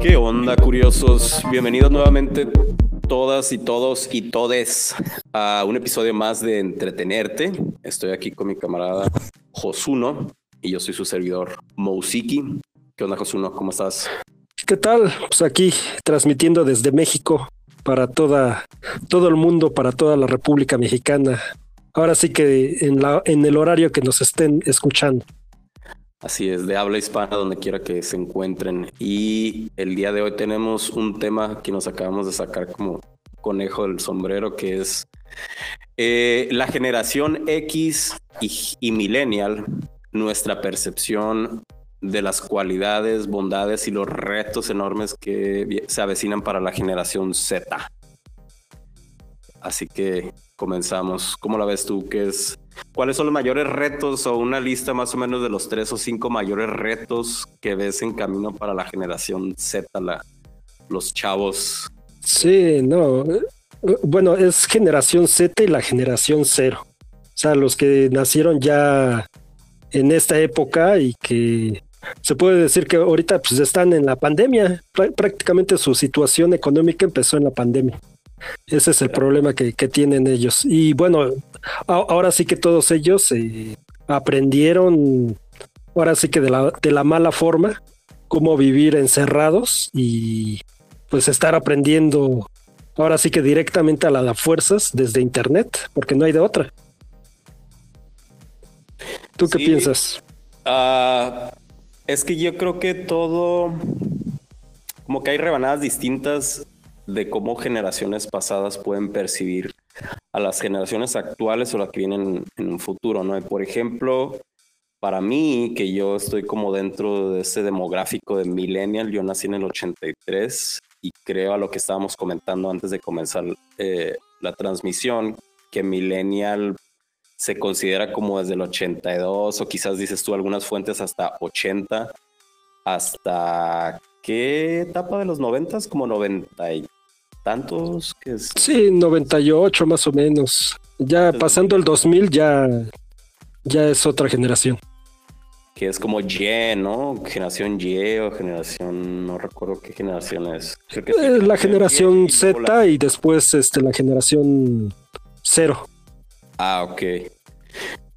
¿Qué onda, curiosos? Bienvenidos nuevamente todas y todos y todes a un episodio más de Entretenerte. Estoy aquí con mi camarada Josuno y yo soy su servidor Mousiki. ¿Qué onda, Josuno? ¿Cómo estás? ¿Qué tal? Pues aquí transmitiendo desde México para toda, todo el mundo, para toda la República Mexicana. Ahora sí que en, en el horario que nos estén escuchando. Así es, de habla hispana donde quiera que se encuentren. Y el día de hoy tenemos un tema que nos acabamos de sacar como conejo del sombrero, que es eh, la generación X y, y millennial, nuestra percepción de las cualidades, bondades y los retos enormes que se avecinan para la generación Z. Así que comenzamos. ¿Cómo la ves tú? ¿Qué es? ¿Cuáles son los mayores retos o una lista más o menos de los tres o cinco mayores retos que ves en camino para la generación Z, la, los chavos? Sí, no. Bueno, es generación Z y la generación cero. O sea, los que nacieron ya en esta época y que se puede decir que ahorita pues están en la pandemia. Prácticamente su situación económica empezó en la pandemia. Ese es el problema que, tienen ellos. Y bueno, ahora sí que todos ellos eh, aprendieron, ahora sí que de la, de la mala forma, cómo vivir encerrados y pues estar aprendiendo ahora sí que directamente a las fuerzas desde internet, porque no hay de otra. ¿Tú qué piensas? Ah, es que yo creo que todo, como que hay rebanadas distintas de cómo generaciones pasadas pueden percibir a las generaciones actuales o las que vienen en un futuro, ¿no? por ejemplo, para mí, que yo estoy como dentro de ese demográfico de millennial, yo nací en el 83 y creo a lo que estábamos comentando antes de comenzar eh, la transmisión, que millennial se considera como desde el 82 o quizás dices tú algunas fuentes hasta 80 hasta qué etapa de los 90 como 90 y tantos que es... Sí, 98 más o menos. Ya pasando el 2000 ya ya es otra generación. Que es como Y, ¿no? Generación Y o generación, no recuerdo qué generación es. Eh, la generación Z y después este, la generación cero. Ah, ok.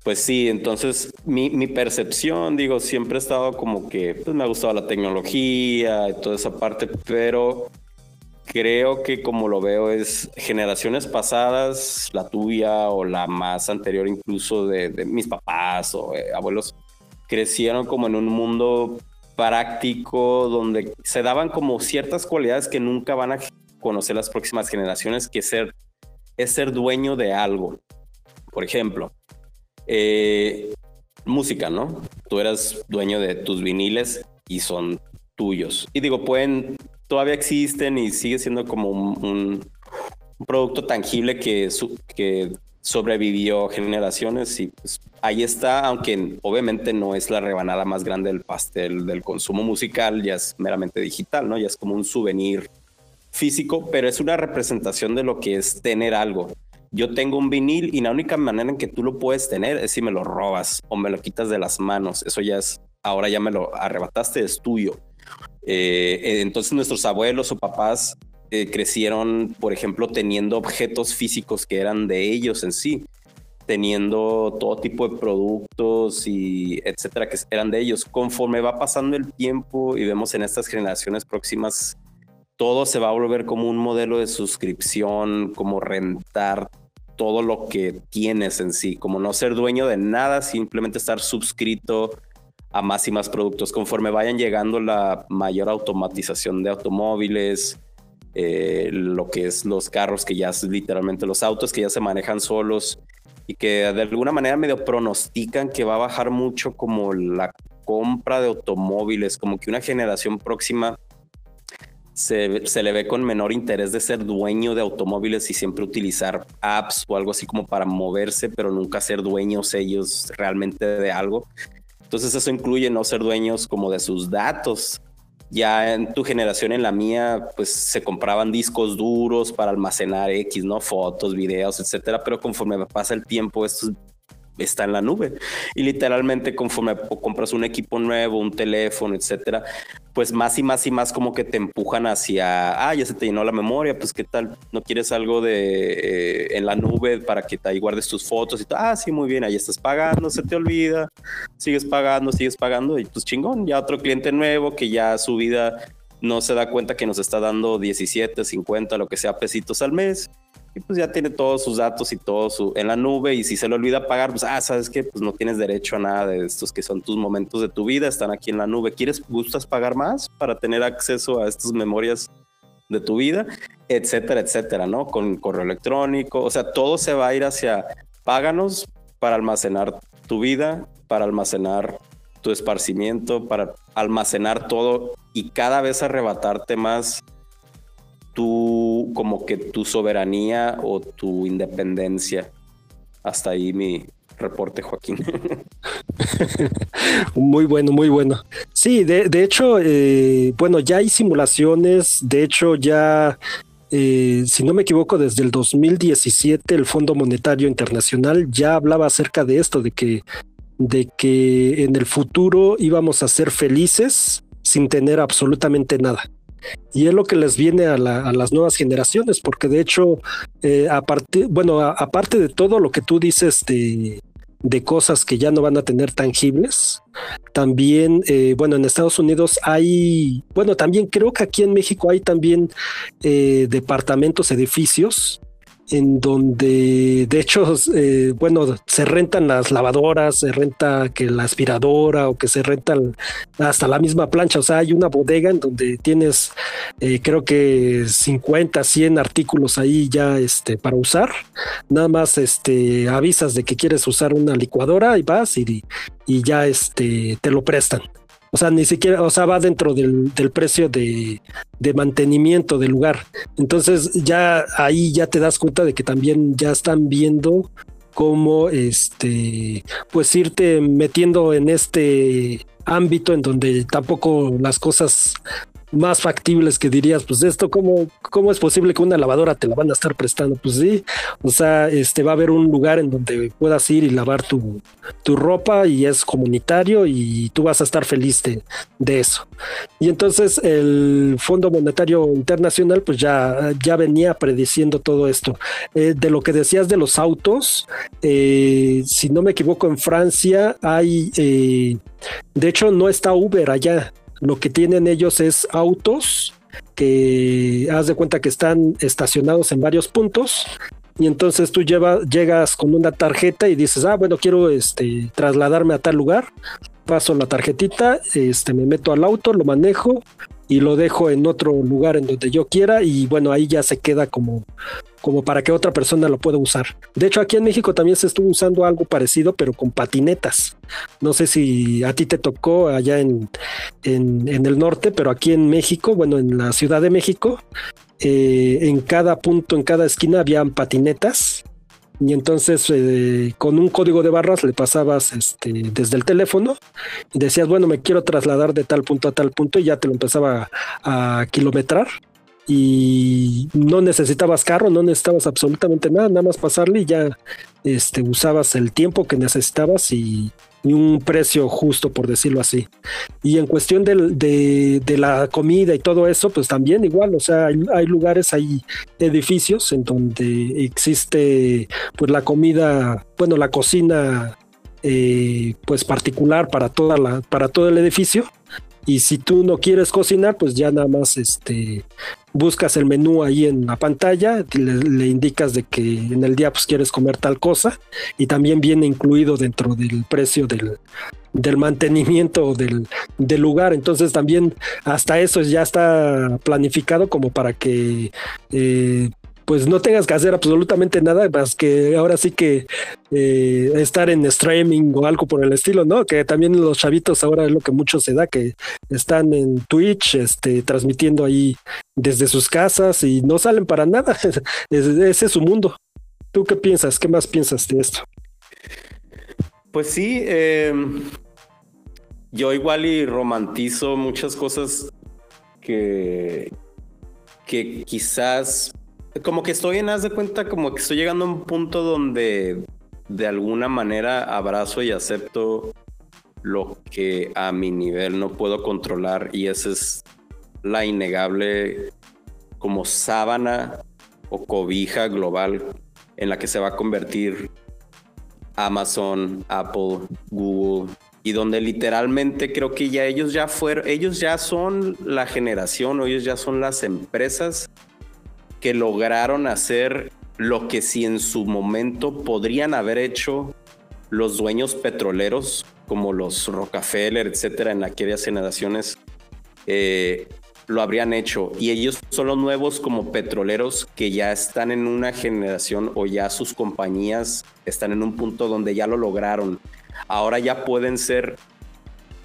Pues sí, entonces mi, percepción, digo, siempre he estado como que pues, me ha gustado la tecnología y toda esa parte, pero creo que como lo veo es generaciones pasadas, la tuya o la más anterior incluso de, de mis papás o eh, abuelos, crecieron como en un mundo práctico donde se daban como ciertas cualidades que nunca van a conocer las próximas generaciones, que ser, es ser dueño de algo. Por ejemplo, eh, música, ¿no? Tú eras dueño de tus viniles y son tuyos. Y digo, pueden, todavía existen y sigue siendo como un, producto tangible que, sobrevivió generaciones y pues ahí está, aunque obviamente no es la rebanada más grande del pastel del consumo musical, ya es meramente digital, ¿no? Ya es como un souvenir físico, pero es una representación de lo que es tener algo yo tengo un vinil y la única manera en que tú lo puedes tener es si me lo robas o me lo quitas de las manos. Eso ya es, ahora ya me lo arrebataste, es tuyo. Eh, eh, entonces nuestros abuelos o papás eh, crecieron, por ejemplo, teniendo objetos físicos que eran de ellos en sí, teniendo todo tipo de productos y etcétera que eran de ellos. Conforme va pasando el tiempo y vemos en estas generaciones próximas todo se va a volver como un modelo de suscripción, como rentar todo lo que tienes en sí, como no ser dueño de nada, simplemente estar suscrito a más y más productos. Conforme vayan llegando la mayor automatización de automóviles, eh, lo que es los carros que ya es literalmente los autos que ya se manejan solos y que de alguna manera medio pronostican que va a bajar mucho como la compra de automóviles, como que una generación próxima se, le ve con menor interés de ser dueño de automóviles y siempre utilizar apps o algo así como para moverse, pero nunca ser dueños ellos realmente de algo. Entonces eso incluye no ser dueños como de sus datos. Ya en tu generación, en la mía, pues se compraban discos duros para almacenar X, ¿no? Fotos, videos, etcétera. Pero conforme pasa el tiempo, estos está en la nube. Y literalmente conforme compras un equipo nuevo, un teléfono, etcétera, pues más y más y más como que te empujan hacia, ah, ya se te llenó la memoria, pues qué tal, no quieres algo de eh, en la nube para que ahí guardes tus fotos y todo, ah, sí, muy bien, ahí estás pagando, se te olvida, sigues pagando, sigues pagando y pues chingón, ya otro cliente nuevo que ya su vida no se da cuenta que nos está dando 17, 50, lo que sea, pesitos al mes y pues ya tiene todos sus datos y todo su en la nube y si se le olvida pagar, pues ah, sabes que pues no tienes derecho a nada de estos que son tus momentos de tu vida, están aquí en la nube. ¿Quieres gustas pagar más para tener acceso a estas memorias de tu vida, etcétera, etcétera, ¿no? Con correo electrónico, o sea, todo se va a ir hacia páganos para almacenar tu vida, para almacenar tu esparcimiento, para almacenar todo y cada vez arrebatarte más tu, como que tu soberanía o tu independencia. Hasta ahí mi reporte, Joaquín. muy bueno, muy bueno. Sí, de, hecho, eh, bueno, ya hay simulaciones, de hecho ya, eh, si no me equivoco, desde el 2017 el Fondo Monetario Internacional ya hablaba acerca de esto, de que, de que en el futuro íbamos a ser felices sin tener absolutamente nada. Y es lo que les viene a, las nuevas generaciones, porque de hecho, eh, aparte, bueno, aparte de todo lo que tú dices de, cosas que ya no van a tener tangibles, también, eh, bueno, en Estados Unidos hay, bueno, también creo que aquí en México hay también eh, departamentos, edificios en donde de hecho, eh, bueno, se rentan las lavadoras, se renta que la aspiradora o que se rentan hasta la misma plancha, o sea, hay una bodega en donde tienes eh, creo que 50, 100 artículos ahí ya este, para usar, nada más este, avisas de que quieres usar una licuadora y vas y, y ya este, te lo prestan. O sea, ni siquiera, o sea, va dentro del, precio de, mantenimiento del lugar. Entonces ya ahí ya te das cuenta de que también ya están viendo cómo este, pues irte metiendo en este ámbito en donde tampoco las cosas más factibles que dirías, pues esto, ¿cómo, ¿cómo es posible que una lavadora te la van a estar prestando? Pues sí, o sea, este va a haber un lugar en donde puedas ir y lavar tu, tu ropa y es comunitario y tú vas a estar feliz de, eso. Y entonces el Fondo Monetario Internacional pues ya, ya venía prediciendo todo esto. Eh, de lo que decías de los autos, eh, si no me equivoco, en Francia hay, eh, de hecho no está Uber allá, lo que tienen ellos es autos que haz de cuenta que están estacionados en varios puntos y entonces tú llegas con una tarjeta y dices, ah, bueno, quiero este, trasladarme a tal lugar, paso la tarjetita, este, me meto al auto, lo manejo y lo dejo en otro lugar en donde yo quiera y bueno, ahí ya se queda como, como para que otra persona lo pueda usar. De hecho, aquí en México también se estuvo usando algo parecido, pero con patinetas. No sé si a ti te tocó allá en, en, el norte, pero aquí en México, bueno, en la Ciudad de México, eh, en cada punto, en cada esquina habían patinetas y entonces eh, con un código de barras le pasabas este, desde el teléfono y decías, bueno, me quiero trasladar de tal punto a tal punto y ya te lo empezaba a kilometrar. Y no necesitabas carro, no necesitabas absolutamente nada, nada más pasarle y ya este, usabas el tiempo que necesitabas y, un precio justo, por decirlo así. Y en cuestión de, la comida y todo eso, pues también igual, o sea, hay, lugares, hay edificios en donde existe pues la comida, bueno, la cocina eh, pues particular para toda la, para todo el edificio y si tú no quieres cocinar, pues ya nada más este, buscas el menú ahí en la pantalla, le, indicas de que en el día pues quieres comer tal cosa y también viene incluido dentro del precio del, del mantenimiento del, del, lugar. Entonces también hasta eso ya está planificado como para que eh, pues no tengas que hacer absolutamente nada más que ahora sí que eh, estar en streaming o algo por el estilo, ¿no? Que también los chavitos ahora es lo que mucho se da, que están en Twitch, este, transmitiendo ahí desde sus casas y no salen para nada. Ese es su mundo. ¿Tú qué piensas? ¿Qué más piensas de esto? Pues sí, em, yo igual y romantizo muchas cosas que, que quizás como que estoy en haz de cuenta, como que estoy llegando a un punto donde de alguna manera abrazo y acepto lo que a mi nivel no puedo controlar y esa es la innegable como sábana o cobija global en la que se va a convertir Amazon, Apple, Google y donde literalmente creo que ya ellos ya fueron, ellos ya son la generación, o ellos ya son las empresas que lograron hacer lo que si en su momento podrían haber hecho los dueños petroleros como los Rockefeller, etcétera, en aquellas generaciones, eh, lo habrían hecho. Y ellos son los nuevos como petroleros que ya están en una generación o ya sus compañías están en un punto donde ya lo lograron. Ahora ya pueden ser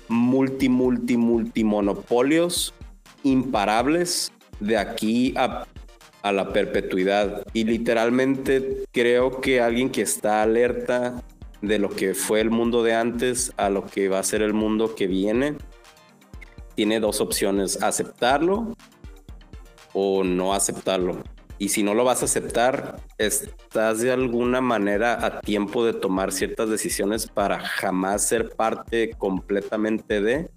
multi, multi, multi monopolios imparables de aquí a a la perpetuidad. Y literalmente creo que alguien que está alerta de lo que fue el mundo de antes a lo que va a ser el mundo que viene, tiene dos opciones, aceptarlo o no aceptarlo. Y si no lo vas a aceptar, estás de alguna manera a tiempo de tomar ciertas decisiones para jamás ser parte completamente de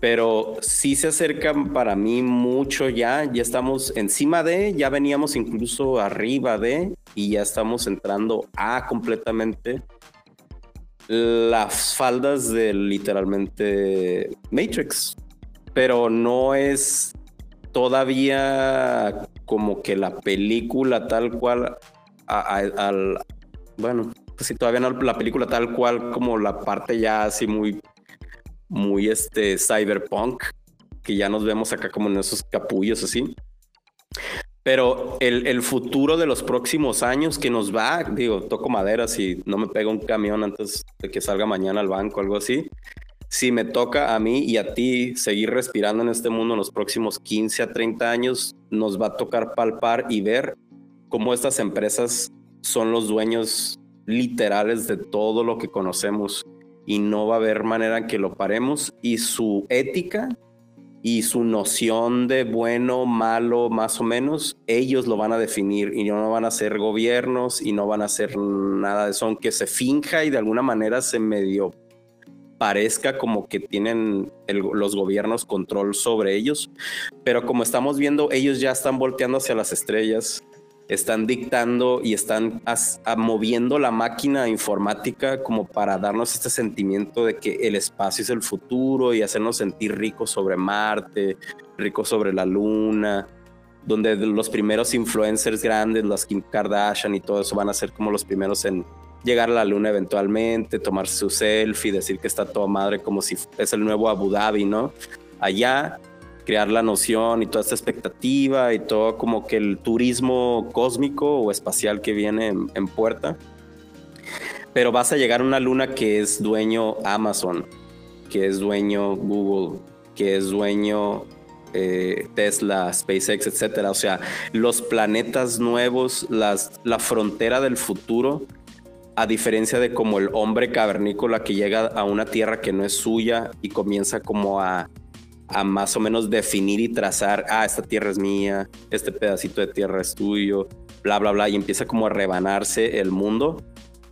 pero sí se acercan para mí mucho ya, ya estamos encima de, ya veníamos incluso arriba de y ya estamos entrando a completamente las faldas de literalmente Matrix, pero no es todavía como que la película tal cual al bueno, pues sí, todavía no la película tal cual como la parte ya así muy muy este cyberpunk, que ya nos vemos acá como en esos capullos así. Pero el, el, futuro de los próximos años que nos va, digo, toco madera si no me pega un camión antes de que salga mañana al banco, algo así. Si me toca a mí y a ti seguir respirando en este mundo en los próximos 15 a 30 años, nos va a tocar palpar y ver cómo estas empresas son los dueños literales de todo lo que conocemos y no va a haber manera que lo paremos. Y su ética y su noción de bueno, malo, más o menos, ellos lo van a definir y no van a ser gobiernos y no van a hacer nada de eso, aunque se finja y de alguna manera se medio parezca como que tienen los gobiernos control sobre ellos, pero como estamos viendo, ellos ya están volteando hacia las estrellas están dictando y están moviendo la máquina informática como para darnos este sentimiento de que el espacio es el futuro y hacernos sentir ricos sobre Marte, ricos sobre la Luna, donde los primeros influencers grandes, las Kim Kardashian y todo eso van a ser como los primeros en llegar a la Luna eventualmente, tomarse su selfie, decir que está toda madre como si es el nuevo Abu Dhabi, ¿no? Allá crear la noción y toda esta expectativa y todo como que el turismo cósmico o espacial que viene en, puerta. Pero vas a llegar a una luna que es dueño Amazon, que es dueño Google, que es dueño eh, Tesla, SpaceX, etcétera. O sea, los planetas nuevos, las, la frontera del futuro, a diferencia de como el hombre cavernícola que llega a una tierra que no es suya y comienza como a a más o menos definir y trazar, ah, esta tierra es mía, este pedacito de tierra es tuyo, bla, bla, bla, y empieza como a rebanarse el mundo.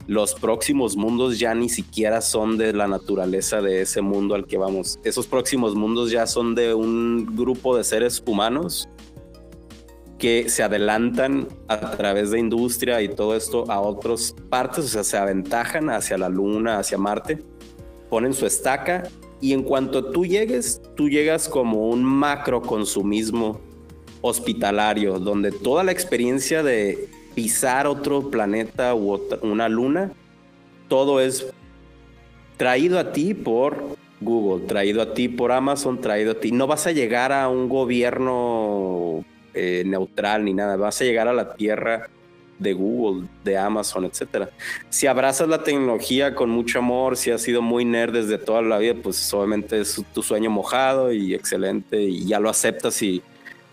Los próximos mundos ya ni siquiera son de la naturaleza de ese mundo al que vamos. Esos próximos mundos ya son de un grupo de seres humanos que se adelantan a través de industria y todo esto a otras partes, o sea, se aventajan hacia la luna, hacia Marte, ponen su estaca y en cuanto tú llegues, tú llegas como un macro consumismo hospitalario, donde toda la experiencia de pisar otro planeta u una luna, todo es traído a ti por Google, traído a ti por Amazon, traído a ti. No vas a llegar a un gobierno eh, neutral ni nada, vas a llegar a la Tierra de Google, de Amazon, etcétera. Si abrazas la tecnología con mucho amor, si has sido muy nerd desde toda la vida, pues obviamente es tu sueño mojado y excelente y ya lo aceptas y,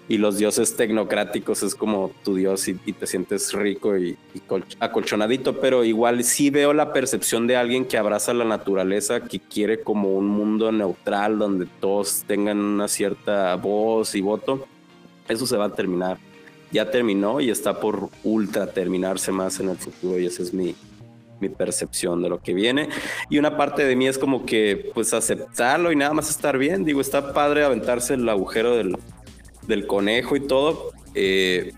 y los dioses tecnocráticos es como tu dios y, te sientes rico y, y, acolchonadito, pero igual sí veo la percepción de alguien que abraza la naturaleza, que quiere como un mundo neutral donde todos tengan una cierta voz y voto. Eso se va a terminar ya terminó y está por ultra terminarse más en el futuro y esa es mi, mi percepción de lo que viene. Y una parte de mí es como que, pues, aceptarlo y nada más estar bien. Digo, está padre aventarse el agujero del, del conejo y todo. Eh,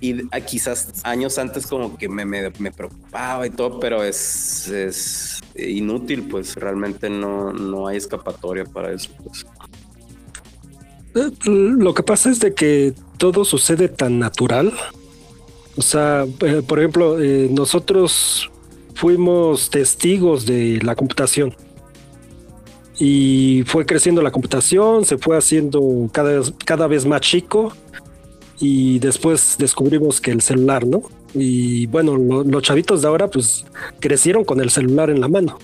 y quizás años antes como que me, me, me, preocupaba y todo, pero es, es inútil, pues realmente no, no hay escapatoria para eso. Pues. Eh, lo que pasa es de que todo sucede tan natural. O sea, eh, por ejemplo, eh, nosotros fuimos testigos de la computación. Y fue creciendo la computación, se fue haciendo cada, cada vez más chico y después descubrimos que el celular, ¿no? Y bueno, los chavitos de ahora pues crecieron con el celular en la mano.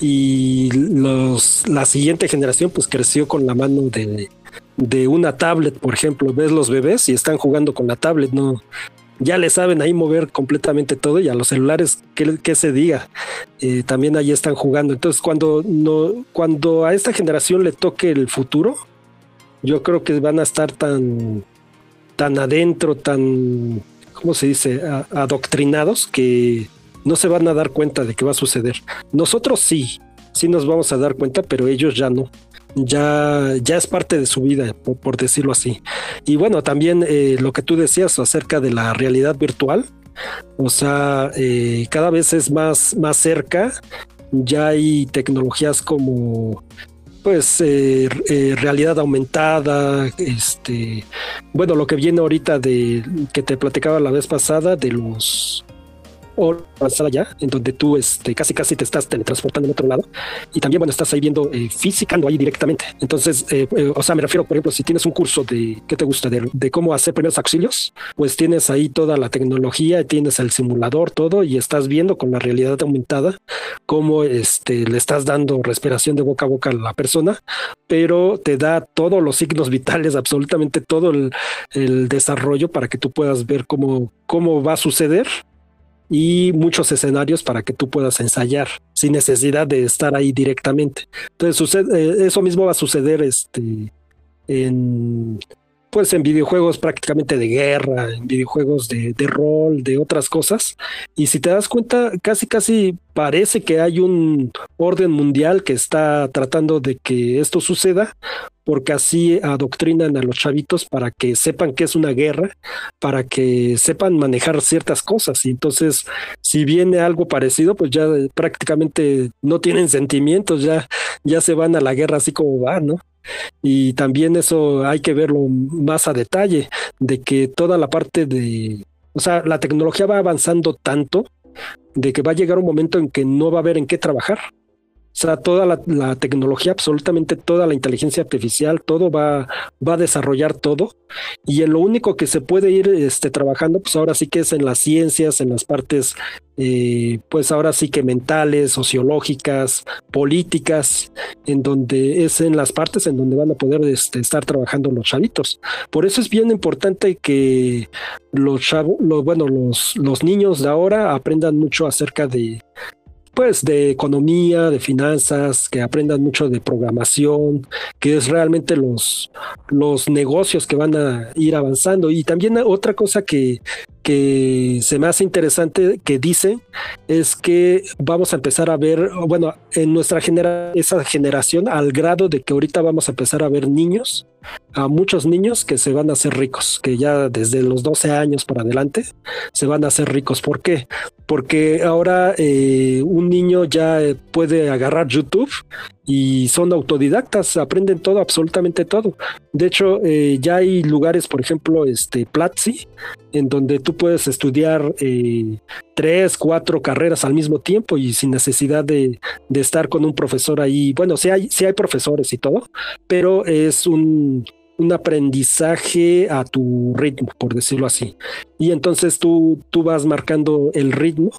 Y los, la siguiente generación pues creció con la mano de, de una tablet, por ejemplo. Ves los bebés y están jugando con la tablet, ¿no? Ya le saben ahí mover completamente todo y a los celulares, que, se diga, eh, también ahí están jugando. Entonces, cuando, no, cuando a esta generación le toque el futuro, yo creo que van a estar tan, tan adentro, tan, ¿cómo se dice?, adoctrinados que no se van a dar cuenta de qué va a suceder. Nosotros sí, sí nos vamos a dar cuenta, pero ellos ya no. Ya, ya es parte de su vida, por, decirlo así. Y bueno, también eh, lo que tú decías acerca de la realidad virtual, o sea, eh, cada vez es más, más cerca. Ya hay tecnologías como pues eh, realidad aumentada, este, bueno, lo que viene ahorita de que te platicaba la vez pasada de los o avanzada ya, en donde tú este, casi casi te estás teletransportando en otro lado y también, bueno, estás ahí viendo eh, físicando ahí directamente. Entonces, eh, eh, o sea, me refiero, por ejemplo, si tienes un curso de, ¿qué te gusta? De, cómo hacer primeros auxilios, pues tienes ahí toda la tecnología, tienes el simulador, todo, y estás viendo con la realidad aumentada cómo este, le estás dando respiración de boca a boca a la persona, pero te da todos los signos vitales, absolutamente todo el, el desarrollo para que tú puedas ver cómo, cómo va a suceder y muchos escenarios para que tú puedas ensayar sin necesidad de estar ahí directamente. Entonces, eh, eso mismo va a suceder este, en, pues en videojuegos prácticamente de guerra, en videojuegos de, de, rol, de otras cosas. Y si te das cuenta, casi casi parece que hay un orden mundial que está tratando de que esto suceda, porque así adoctrinan a los chavitos para que sepan que es una guerra, para que sepan manejar ciertas cosas. Y entonces, si viene algo parecido, pues ya prácticamente no tienen sentimientos, ya, ya se van a la guerra así como van, ¿no? Y también eso hay que verlo más a detalle, de que toda la parte de, o sea, la tecnología va avanzando tanto de que va a llegar un momento en que no va a haber en qué trabajar. O sea, toda la, tecnología, absolutamente toda la inteligencia artificial, todo va, va a desarrollar todo. Y en lo único que se puede ir este, trabajando, pues ahora sí que es en las ciencias, en las partes, eh, pues ahora sí que mentales, sociológicas, políticas, en donde es en las partes en donde van a poder este, estar trabajando los chavitos. Por eso es bien importante que los chavos, bueno, los, los niños de ahora aprendan mucho acerca de, pues de economía, de finanzas, que aprendan mucho de programación, que es realmente los, los negocios que van a ir avanzando. Y también otra cosa que, que se me hace interesante que dice es que vamos a empezar a ver, bueno, en nuestra genera esa generación, al grado de que ahorita vamos a empezar a ver niños a muchos niños que se van a hacer ricos, que ya desde los 12 años para adelante se van a hacer ricos. ¿Por qué? Porque ahora eh, un niño ya puede agarrar YouTube y son autodidactas, aprenden todo, absolutamente todo. De hecho, eh, ya hay lugares, por ejemplo, este Platzi, en donde tú puedes estudiar eh, tres, cuatro carreras al mismo tiempo y sin necesidad de, de estar con un profesor ahí. Bueno, sí hay, sí hay profesores y todo, pero es un, un aprendizaje a tu ritmo, por decirlo así. Y entonces tú, tú vas marcando el ritmo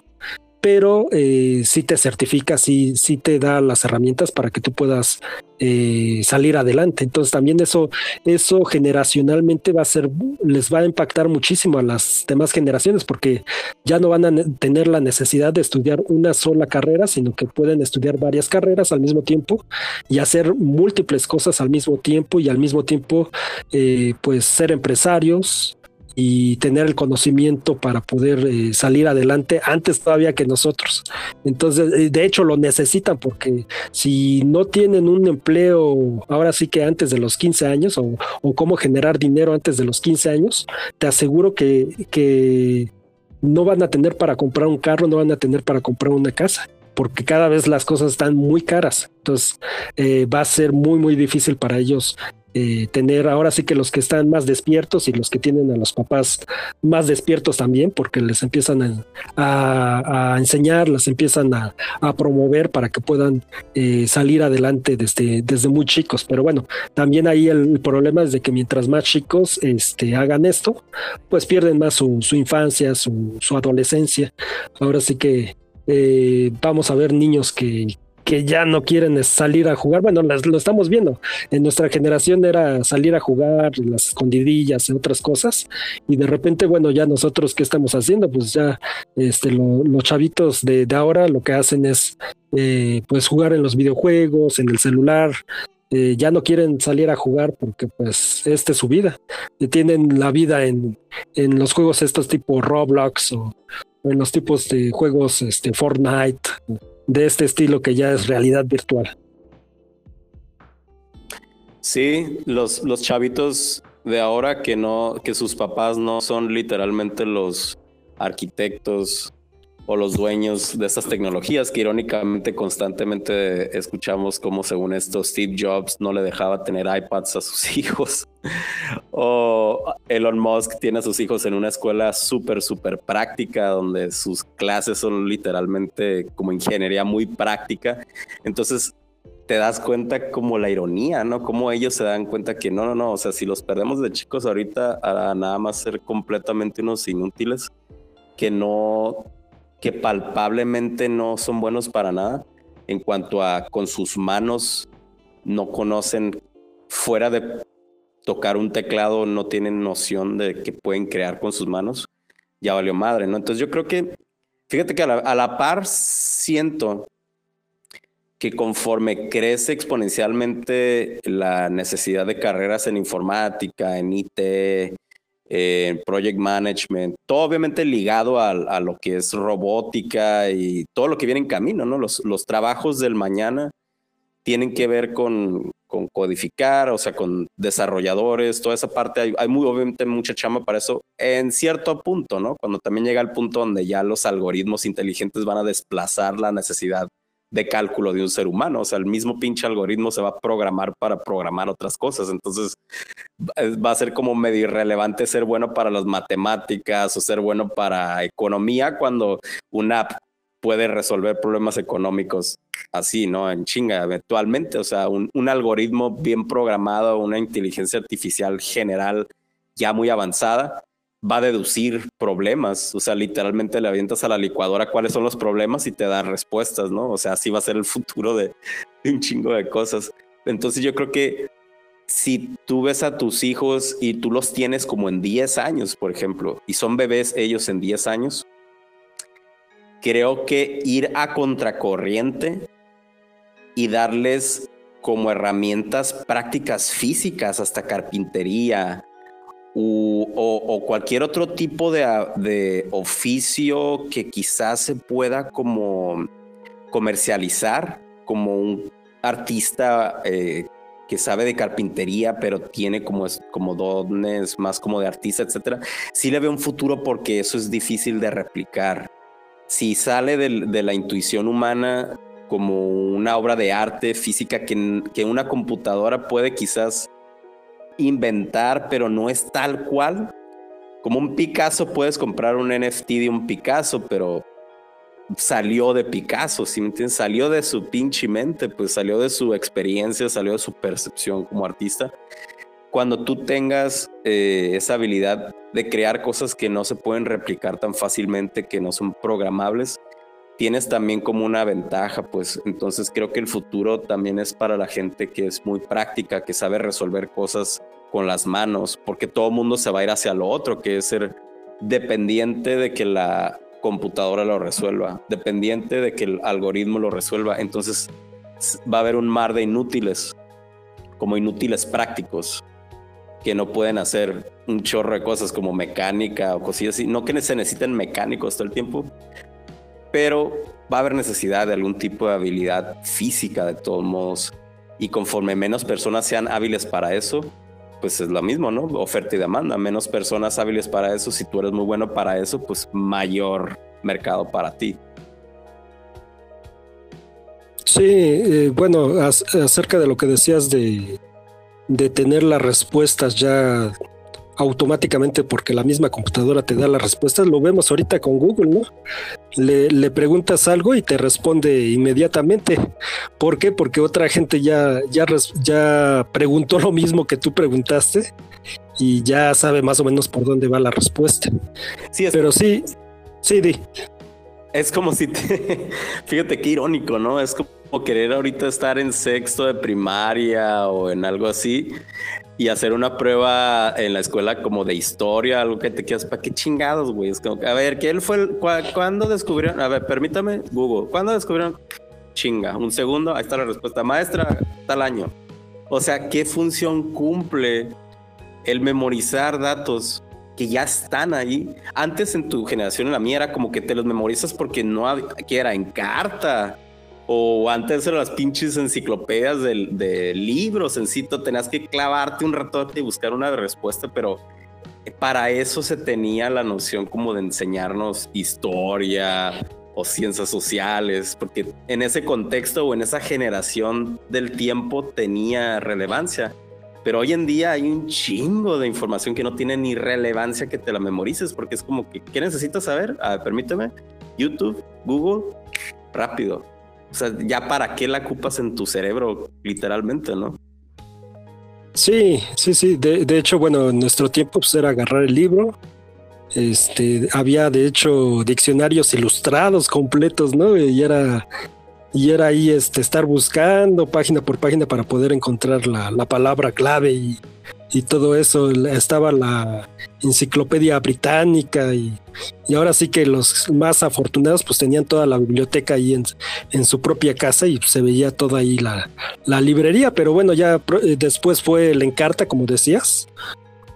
pero eh, sí te certifica, sí, sí te da las herramientas para que tú puedas eh, salir adelante. Entonces también eso, eso generacionalmente va a ser, les va a impactar muchísimo a las demás generaciones porque ya no van a tener la necesidad de estudiar una sola carrera, sino que pueden estudiar varias carreras al mismo tiempo y hacer múltiples cosas al mismo tiempo y al mismo tiempo eh, pues ser empresarios, y tener el conocimiento para poder eh, salir adelante antes todavía que nosotros. Entonces, eh, de hecho, lo necesitan porque si no tienen un empleo ahora sí que antes de los 15 años o, cómo generar dinero antes de los 15 años, te aseguro que, que no van a tener para comprar un carro, no van a tener para comprar una casa porque cada vez las cosas están muy caras. Entonces eh, va a ser muy, muy difícil para ellos eh, tener ahora sí que los que están más despiertos y los que tienen a los papás más despiertos también, porque les empiezan a, enseñar, les empiezan a, promover para que puedan eh, salir adelante desde, desde muy chicos. Pero bueno, también ahí el, problema es de que mientras más chicos este, hagan esto, pues pierden más su, infancia, su, su adolescencia. Ahora sí que eh, vamos a ver niños que, que ya no quieren salir a jugar. Bueno, lo estamos viendo. En nuestra generación era salir a jugar, las escondidillas otras cosas. Y de repente, bueno, ya nosotros, ¿qué estamos haciendo? Pues ya este, los chavitos de, ahora lo que hacen es eh, pues jugar en los videojuegos, en el celular. Eh, ya no quieren salir a jugar porque pues esta es su vida. tienen la vida en, en los juegos estos tipo Roblox o, en los tipos de juegos este, Fortnite, de este estilo que ya es realidad virtual. Sí, los, los chavitos de ahora que no, que sus papás no son literalmente los arquitectos o los dueños de estas tecnologías que irónicamente constantemente escuchamos como según esto Steve Jobs no le dejaba tener iPads a sus hijos o Elon Musk tiene a sus hijos en una escuela súper, súper práctica donde sus clases son literalmente como ingeniería muy práctica. Entonces te das cuenta como la ironía, ¿no? Como ellos se dan cuenta que no, no, no, o sea, si los perdemos de chicos ahorita a nada más ser completamente unos inútiles que no que palpablemente no son buenos para nada en cuanto a con sus manos no conocen fuera de tocar un teclado, no tienen noción de que pueden crear con sus manos, ya valió madre, ¿no? Entonces yo creo que, fíjate que a la, a la par siento que conforme crece exponencialmente la necesidad de carreras en informática, en IT, eh, project management, todo obviamente ligado a, a, lo que es robótica y todo lo que viene en camino, ¿no? Los, los trabajos del mañana tienen que ver con, con, codificar, o sea, con desarrolladores, toda esa parte, hay, hay, muy obviamente mucha chama para eso en cierto punto, ¿no? Cuando también llega el punto donde ya los algoritmos inteligentes van a desplazar la necesidad de cálculo de un ser humano. O sea, el mismo pinche algoritmo se va a programar para programar otras cosas. Entonces, va a ser como medio irrelevante ser bueno para las matemáticas o ser bueno para economía cuando una app puede resolver problemas económicos así, ¿no? En chinga, eventualmente. O sea, un, un algoritmo bien programado, una inteligencia artificial general ya muy avanzada, va a deducir problemas, o sea, literalmente le avientas a la licuadora cuáles son los problemas y te da respuestas, ¿no? O sea, así va a ser el futuro de, un chingo de cosas. Entonces yo creo que si tú ves a tus hijos y tú los tienes como en 10 años, por ejemplo, y son bebés ellos en 10 años, creo que ir a contracorriente y darles como herramientas prácticas físicas, hasta carpintería, o, cualquier otro tipo de, oficio que quizás se pueda como comercializar como un artista eh, que sabe de carpintería, pero tiene como, como dones más como de artista, etcétera, sí le veo un futuro porque eso es difícil de replicar. Si sale de, la intuición humana como una obra de arte física que, que una computadora puede quizás inventar, pero no es tal cual. Como un Picasso, puedes comprar un NFT de un Picasso, pero salió de Picasso, ¿sí me entiendes? Salió de su pinche mente, pues salió de su experiencia, salió de su percepción como artista. Cuando tú tengas eh, esa habilidad de crear cosas que no se pueden replicar tan fácilmente, que no son programables, tienes también como una ventaja, pues entonces creo que el futuro también es para la gente que es muy práctica, que sabe resolver cosas con las manos, porque todo el mundo se va a ir hacia lo otro, que es ser dependiente de que la computadora lo resuelva, dependiente de que el algoritmo lo resuelva. Entonces va a haber un mar de inútiles, como inútiles prácticos. que no pueden hacer un chorro de cosas como mecánica o cosillas así. No que se necesiten mecánicos todo el tiempo, pero va a haber necesidad de algún tipo de habilidad física de todos modos. Y conforme menos personas sean hábiles para eso, pues es lo mismo, ¿no? Oferta y demanda. Menos personas hábiles para eso. Si tú eres muy bueno para eso, pues mayor mercado para ti. Sí, eh, bueno, acerca de lo que decías de, de tener las respuestas ya automáticamente porque la misma computadora te da las respuestas. Lo vemos ahorita con Google, ¿no? Le, preguntas algo y te responde inmediatamente. ¿Por qué? Porque otra gente ya, ya, ya preguntó lo mismo que tú preguntaste y ya sabe más o menos por dónde va la respuesta. Sí, Pero sí, sí, di. Es como si te... Fíjate qué irónico, ¿no? Es como querer ahorita estar en sexto de primaria o en algo así y hacer una prueba en la escuela como de historia, algo que te quieras, ¿para qué chingados, güey? Es como, a ver, ¿quién fue el, cuándo descubrieron? A ver, permítame, Google, ¿cuándo descubrieron? Chinga, un segundo, ahí está la respuesta. Maestra, tal año. O sea, ¿qué función cumple el memorizar datos que ya están ahí? Antes en tu generación, en la mía, era como que te los memorizas porque no había, que era en carta o antes de las pinches enciclopedias de, libros en sitio, tenías que clavarte un rato y buscar una respuesta, pero para eso se tenía la noción como de enseñarnos historia o ciencias sociales, porque en ese contexto o en esa generación del tiempo tenía relevancia. Pero hoy en día hay un chingo de información que no tiene ni relevancia que te la memorices, porque es como que, ¿qué necesitas saber? A ver, permíteme, YouTube, Google, rápido o sea, ya para qué la ocupas en tu cerebro, literalmente, ¿no? Sí, sí, sí. De, hecho, bueno, en nuestro tiempo pues, era agarrar el libro. Este, había de hecho diccionarios ilustrados completos, ¿no? Y era, y era ahí este, estar buscando página por página para poder encontrar la, la palabra clave y, y todo eso. Estaba la enciclopedia británica y, y, ahora sí que los más afortunados pues tenían toda la biblioteca ahí en, en su propia casa y se veía toda ahí la, la librería, pero bueno, ya eh, después fue el Encarta, como decías,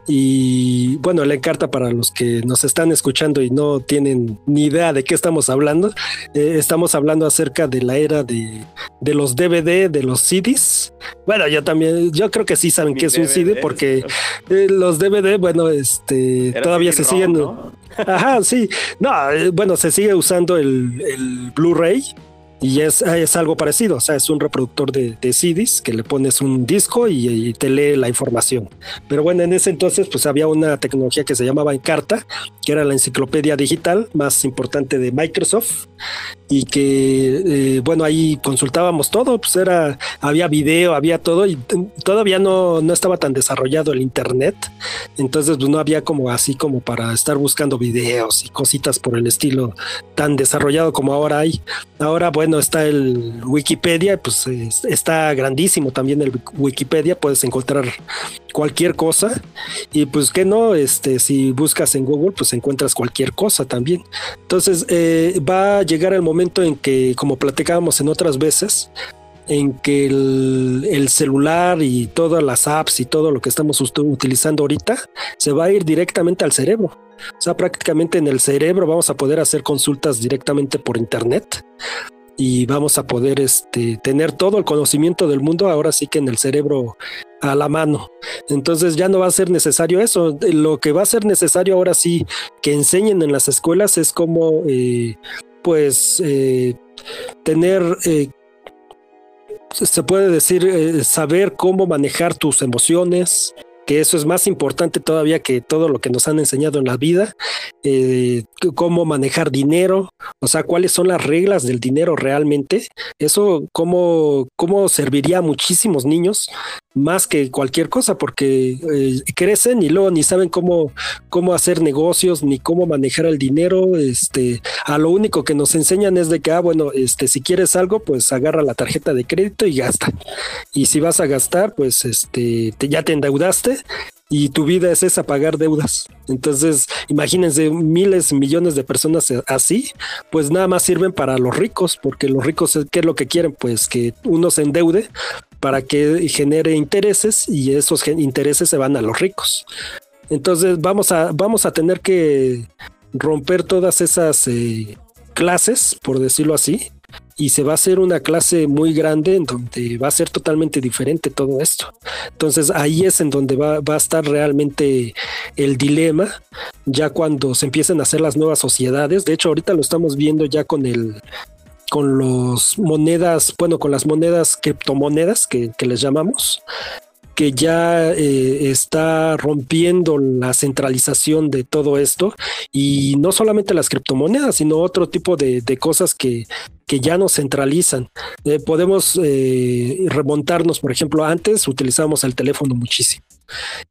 y bueno, la encarta para los que nos están escuchando y no tienen ni idea de qué estamos hablando, eh, estamos hablando acerca de la era de, de, los DVD, de los CDs. Bueno, yo también, yo creo que sí saben qué es un CD porque eh, los DVD, bueno, este, todavía se siguen... Ajá, sí. No, eh, bueno, se sigue usando el, el Blu-ray y es, es, algo parecido, o sea, es un reproductor de, de CDs que le pones un disco y, te lee la información. Pero bueno, en ese entonces pues había una tecnología que se llamaba Encarta, que era la enciclopedia digital más importante de Microsoft y que eh, bueno ahí consultábamos todo pues era había video había todo y todavía no, no estaba tan desarrollado el internet entonces pues, no había como así como para estar buscando videos y cositas por el estilo tan desarrollado como ahora hay ahora bueno está el Wikipedia pues está grandísimo también el Wikipedia puedes encontrar cualquier cosa. Y pues que no este si buscas en Google pues encuentras cualquier cosa también. Entonces eh, va a llegar el momento en que, como platicábamos en otras veces, en que el, celular y todas las apps y todo lo que estamos utilizando ahorita se va a ir directamente al cerebro. O sea, prácticamente en el cerebro vamos a poder hacer consultas directamente por internet y vamos a poder este, tener todo el conocimiento del mundo ahora sí que en el cerebro a la mano. Entonces ya no va a ser necesario eso. Lo que va a ser necesario ahora sí que enseñen en las escuelas es cómo eh, pues eh, tener, eh, se puede decir, eh, saber cómo manejar tus emociones, que eso es más importante todavía que todo lo que nos han enseñado en la vida, cómo manejar dinero, o sea, cuáles son las reglas del dinero realmente, eso cómo, cómo serviría a muchísimos niños más que cualquier cosa, porque eh, crecen y luego ni saben cómo, cómo hacer negocios, ni cómo manejar el dinero. Este, a lo único que nos enseñan es de que, ah, bueno, este, si quieres algo, pues agarra la tarjeta de crédito y gasta. Y si vas a gastar, pues este, ya te endeudaste y tu vida es esa, pagar deudas. Entonces, imagínense miles, millones de personas así, pues nada más sirven para los ricos, porque los ricos, ¿qué es lo que quieren? Pues que uno se endeude para que genere intereses y esos intereses se van a los ricos. Entonces vamos a, vamos a tener que romper todas esas eh, clases, por decirlo así, y se va a hacer una clase muy grande en donde va a ser totalmente diferente todo esto. Entonces ahí es en donde va, va, a estar realmente el dilema, ya cuando se empiecen a hacer las nuevas sociedades. De hecho, ahorita lo estamos viendo ya con el con los monedas, bueno, con las monedas criptomonedas que, que les llamamos, que ya eh, está rompiendo la centralización de todo esto y no solamente las criptomonedas, sino otro tipo de, cosas que, que, ya no centralizan. Eh, podemos eh, remontarnos, por ejemplo, antes utilizábamos el teléfono muchísimo.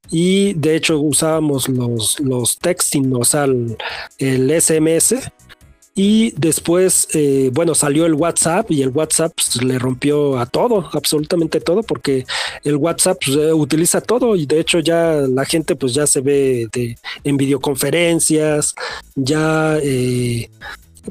Y de hecho usábamos los, los texting, o sea, el SMS, y después, eh, bueno, salió el WhatsApp y el WhatsApp pues, le rompió a todo, absolutamente todo, porque el WhatsApp pues, eh, utiliza todo y de hecho ya la gente pues ya se ve en videoconferencias, ya eh,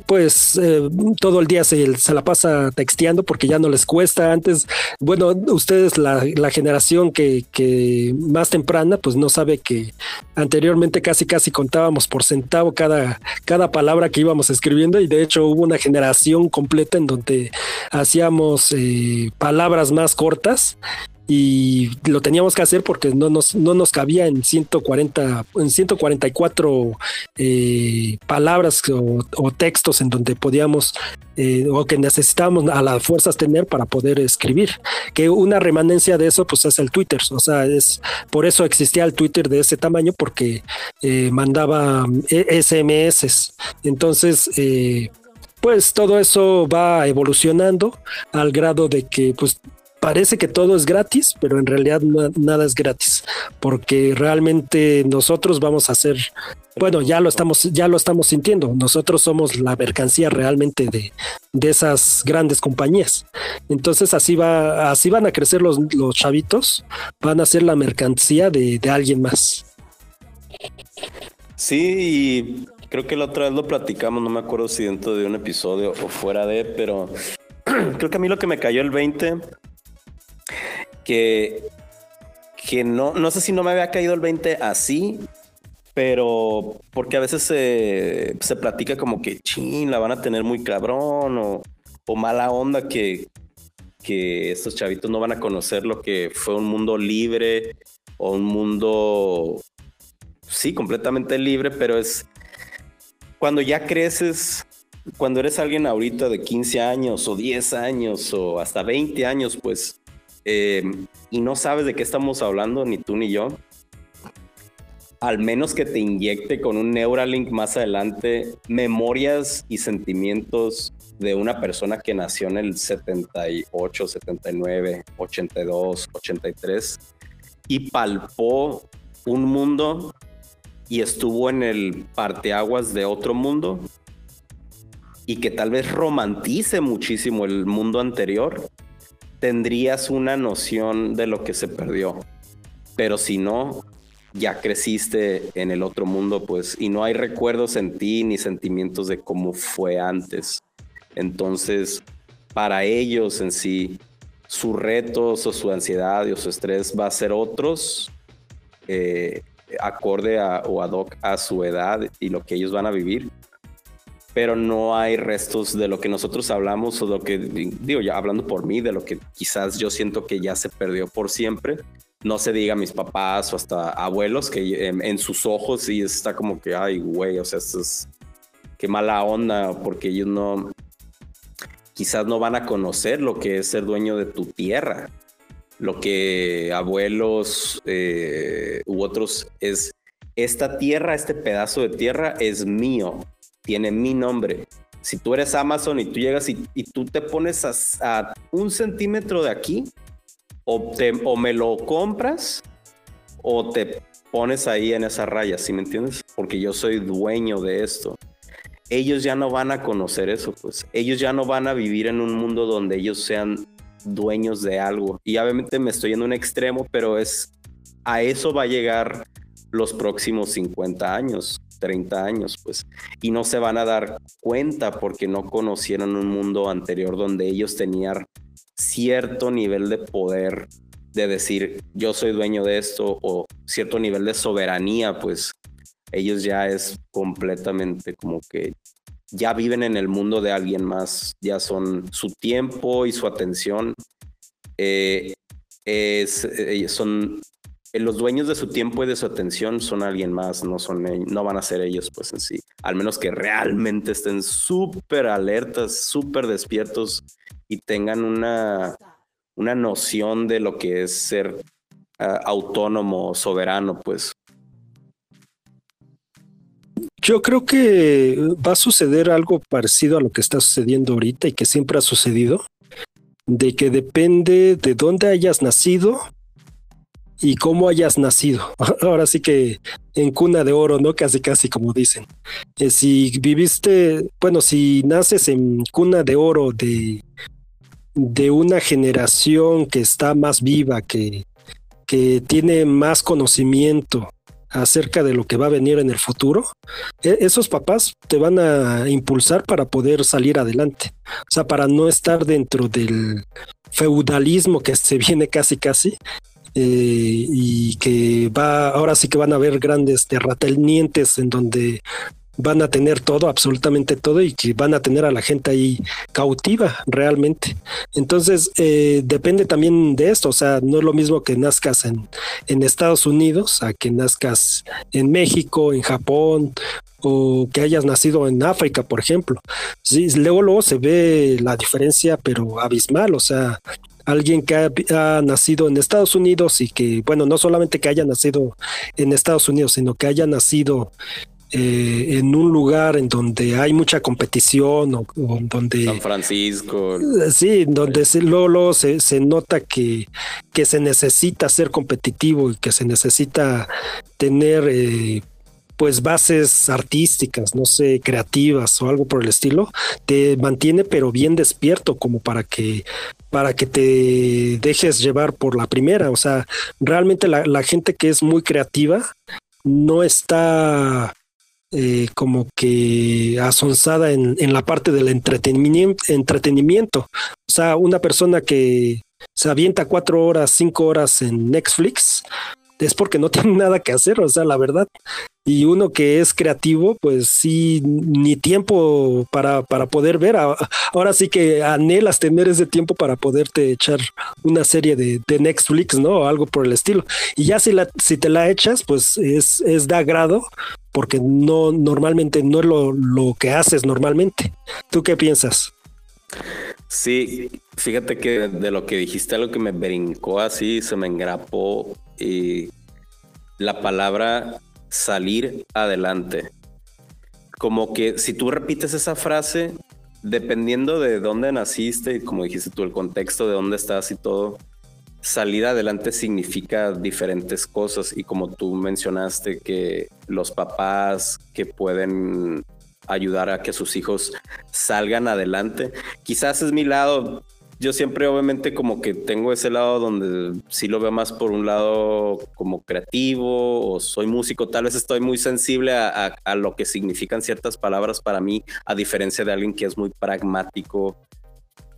pues eh, todo el día se, la pasa texteando porque ya no les cuesta. Antes, bueno, ustedes, la, generación que, que, más temprana, pues no sabe que anteriormente casi casi contábamos por centavo cada, cada palabra que íbamos escribiendo y de hecho hubo una generación completa en donde hacíamos eh, palabras más cortas y lo teníamos que hacer porque no nos, no nos cabía en 140, en 144 eh, palabras o, textos en donde podíamos eh, o que necesitábamos a las fuerzas tener para poder escribir. Que una remanencia de eso pues es el Twitter, o sea, es por eso existía el Twitter de ese tamaño porque eh, mandaba SMS. Entonces, pues todo eso va evolucionando al grado de que pues parece que todo es gratis, pero en realidad nada es gratis, porque realmente nosotros vamos a hacer, bueno, ya lo estamos, ya lo estamos sintiendo. Nosotros somos la mercancía realmente de, de esas grandes compañías. Entonces así va, así van a crecer los, los chavitos, van a ser la mercancía de, de alguien más. Sí, creo que la otra vez lo platicamos, no me acuerdo si dentro de un episodio o fuera de, pero creo que a mí lo que me cayó el 20 que, que no, no sé si no me había caído el 20 así, pero porque a veces se, se platica como que chin, la van a tener muy cabrón o, o mala onda que, que estos chavitos no van a conocer lo que fue un mundo libre o un mundo, sí, completamente libre, pero es cuando ya creces, cuando eres alguien ahorita de 15 años o 10 años o hasta 20 años, pues eh, y no sabes de qué estamos hablando, ni tú ni yo, al menos que te inyecte con un Neuralink más adelante memorias y sentimientos de una persona que nació en el 78, 79, 82, 83 y palpó un mundo y estuvo en el parteaguas de otro mundo y que tal vez romantice muchísimo el mundo anterior tendrías una noción de lo que se perdió. Pero si no, ya creciste en el otro mundo, pues, y no hay recuerdos en ti ni sentimientos de cómo fue antes. Entonces, para ellos en sí, sus retos o su ansiedad o su estrés va a ser otros, eh, acorde o ad hoc a su edad y lo que ellos van a vivir pero no hay restos de lo que nosotros hablamos o lo que, digo, ya hablando por mí, de lo que quizás yo siento que ya se perdió por siempre. No se diga a mis papás o hasta abuelos que en, sus ojos y está como que, ay, güey, o sea, esto es, qué mala onda, porque ellos no, quizás no van a conocer lo que es ser dueño de tu tierra. Lo que abuelos eh, u otros es, esta tierra, este pedazo de tierra es mío tiene mi nombre. Si tú eres Amazon y tú llegas y, tú te pones a, un centímetro de aquí, o, me lo compras o te pones ahí en esa raya, ¿sí me entiendes? Porque yo soy dueño de esto. Ellos ya no van a conocer eso, pues. Ellos ya no van a vivir en un mundo donde ellos sean dueños de algo. Y obviamente me estoy en un extremo, pero es a eso va a llegar los próximos 50 años. 30 años, pues, y no se van a dar cuenta porque no conocieron un mundo anterior donde ellos tenían cierto nivel de poder de decir yo soy dueño de esto o cierto nivel de soberanía, pues ellos ya es completamente como que ya viven en el mundo de alguien más, ya son su tiempo y su atención. Eh, es, eh, son los dueños de su tiempo y de su atención son alguien más, no son no van a ser ellos pues en sí, al menos que realmente estén súper alertas, súper despiertos y tengan una, una noción de lo que es ser ah, autónomo, soberano, pues. Yo creo que va a suceder algo parecido a lo que está sucediendo ahorita y que siempre ha sucedido, de que depende de dónde hayas nacido y cómo hayas nacido. Ahora sí que en cuna de oro, ¿no? Casi, casi como dicen. Eh, si viviste, bueno, si naces en cuna de oro de, de una generación que está más viva, que, que tiene más conocimiento acerca de lo que va a venir en el futuro, e, esos papás te van a impulsar para poder salir adelante. O sea, para no estar dentro del feudalismo que se viene casi casi eh, y que va, ahora sí que van a haber grandes terratenientes en donde van a tener todo, absolutamente todo, y que van a tener a la gente ahí cautiva realmente. Entonces, eh, depende también de esto, o sea, no es lo mismo que nazcas en, Estados Unidos a que nazcas en México, en Japón, o que hayas nacido en África, por ejemplo. Luego, luego se ve la diferencia, pero abismal, o sea, alguien que ha, nacido en Estados Unidos y que, bueno, no solamente que haya nacido en Estados Unidos, sino que haya nacido eh, en un lugar en donde hay mucha competición o, donde... San Francisco. Sí, donde se, luego, se, se, nota que, que se necesita ser competitivo y que se necesita tener... Eh, pues bases artísticas, no sé, creativas o algo por el estilo, te mantiene pero bien despierto como para que para que te dejes llevar por la primera. O sea, realmente la, gente que es muy creativa no está eh, como que asonsada en, en, la parte del entretenimiento, entretenimiento. O sea, una persona que se avienta cuatro horas, cinco horas en Netflix, es porque no tiene nada que hacer, o sea, la verdad. Y uno que es creativo, pues sí, ni tiempo para, para poder ver. Ahora sí que anhelas tener ese tiempo para poderte echar una serie de, de Netflix, ¿no? O algo por el estilo. Y ya si, la, si te la echas, pues es, es de porque no normalmente no es lo, lo que haces normalmente. ¿Tú qué piensas? Sí, fíjate que de lo que dijiste, algo que me brincó así, se me engrapó y la palabra salir adelante. Como que si tú repites esa frase, dependiendo de dónde naciste y como dijiste tú, el contexto de dónde estás y todo, salir adelante significa diferentes cosas y como tú mencionaste que los papás que pueden ayudar a que sus hijos salgan adelante, quizás es mi lado. Yo siempre obviamente como que tengo ese lado donde sí lo veo más por un lado como creativo o soy músico, tal vez estoy muy sensible a, lo que significan ciertas palabras para mí, a diferencia de alguien que es muy pragmático,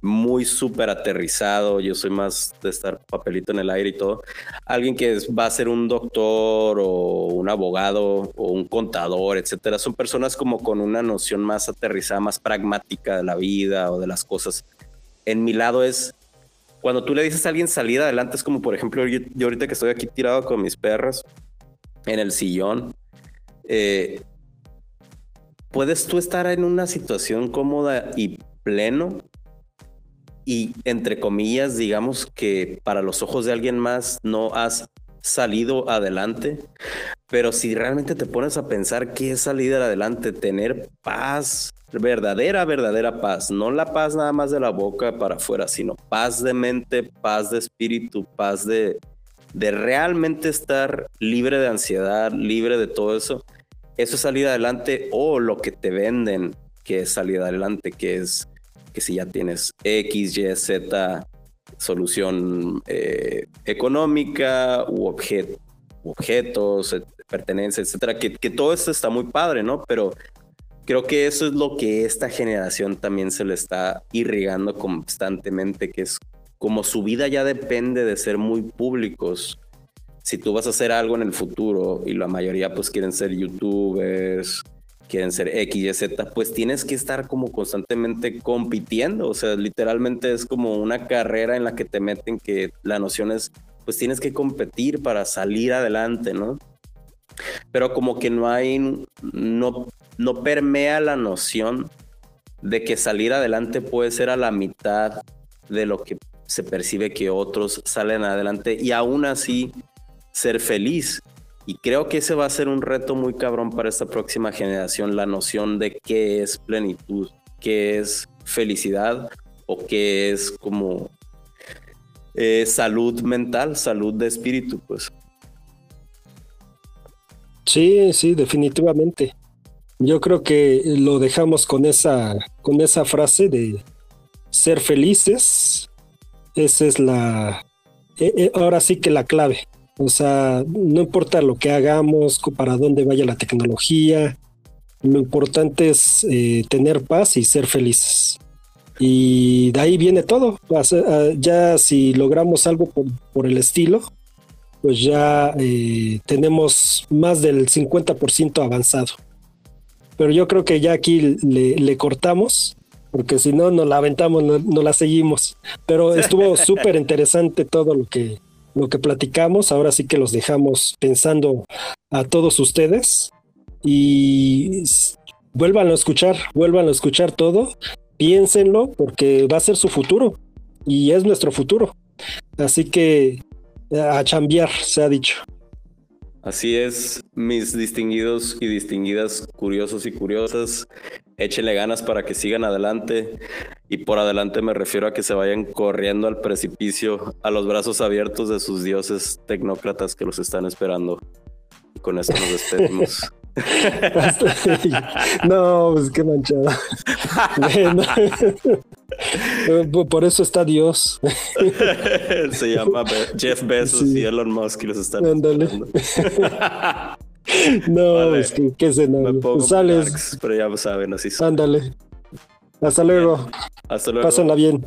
muy súper aterrizado, yo soy más de estar papelito en el aire y todo, alguien que va a ser un doctor o un abogado o un contador, etcétera, son personas como con una noción más aterrizada, más pragmática de la vida o de las cosas. En mi lado es cuando tú le dices a alguien salir adelante, es como por ejemplo, yo, ahorita que estoy aquí tirado con mis perros en el sillón, eh, puedes tú estar en una situación cómoda y pleno y entre comillas, digamos que para los ojos de alguien más no has salido adelante, pero si realmente te pones a pensar qué es salir adelante, tener paz, verdadera, verdadera paz, no la paz nada más de la boca para afuera, sino paz de mente, paz de espíritu, paz de, de realmente estar libre de ansiedad, libre de todo eso. Eso es salir adelante o lo que te venden que es salir adelante, que es que si ya tienes X, Y, Z solución eh, económica u, objetos, pertenencias, etcétera, que, que todo esto está muy padre, ¿no? Pero creo que eso es lo que esta generación también se le está irrigando constantemente, que es como su vida ya depende de ser muy públicos, si tú vas a hacer algo en el futuro y la mayoría pues quieren ser youtubers, quieren ser X, Y, Z, pues tienes que estar como constantemente compitiendo. O sea, literalmente es como una carrera en la que te meten que la noción es, pues tienes que competir para salir adelante, ¿no? Pero como que no hay, no, no permea la noción de que salir adelante puede ser a la mitad de lo que se percibe que otros salen adelante y aún así ser feliz. Y creo que ese va a ser un reto muy cabrón para esta próxima generación, la noción de qué es plenitud, qué es felicidad o qué es como eh, salud mental, salud de espíritu, pues. Sí, sí, definitivamente. Yo creo que lo dejamos con esa, con esa frase de ser felices. Esa es la, eh, eh, ahora sí que la clave. O sea, no importa lo que hagamos, para dónde vaya la tecnología, lo importante es eh, tener paz y ser felices. Y de ahí viene todo. Ah, ya si logramos algo por, el estilo, pues ya eh, tenemos más del 50% avanzado. Pero yo creo que ya aquí le, cortamos, porque si no, nos la aventamos, no la seguimos. Pero estuvo súper interesante todo lo que, lo que platicamos. Ahora sí que los dejamos pensando a todos ustedes y vuelvan a escuchar, vuelvan a escuchar todo, piénsenlo porque va a ser su futuro y es nuestro futuro. Así que a chambear, se ha dicho. Así es, mis distinguidos y distinguidas curiosos y curiosas, échenle ganas para que sigan adelante y por adelante me refiero a que se vayan corriendo al precipicio, a los brazos abiertos de sus dioses tecnócratas que los están esperando. Y con esto nos despedimos. no, pues qué manchado. Por eso está Dios. Se llama Jeff Bezos y Elon Musk y los están Ándale. no, es que qué escenario. Pues sales. pero ya saben, así Ándale. Hasta luego. Hasta luego. Pásenla bien.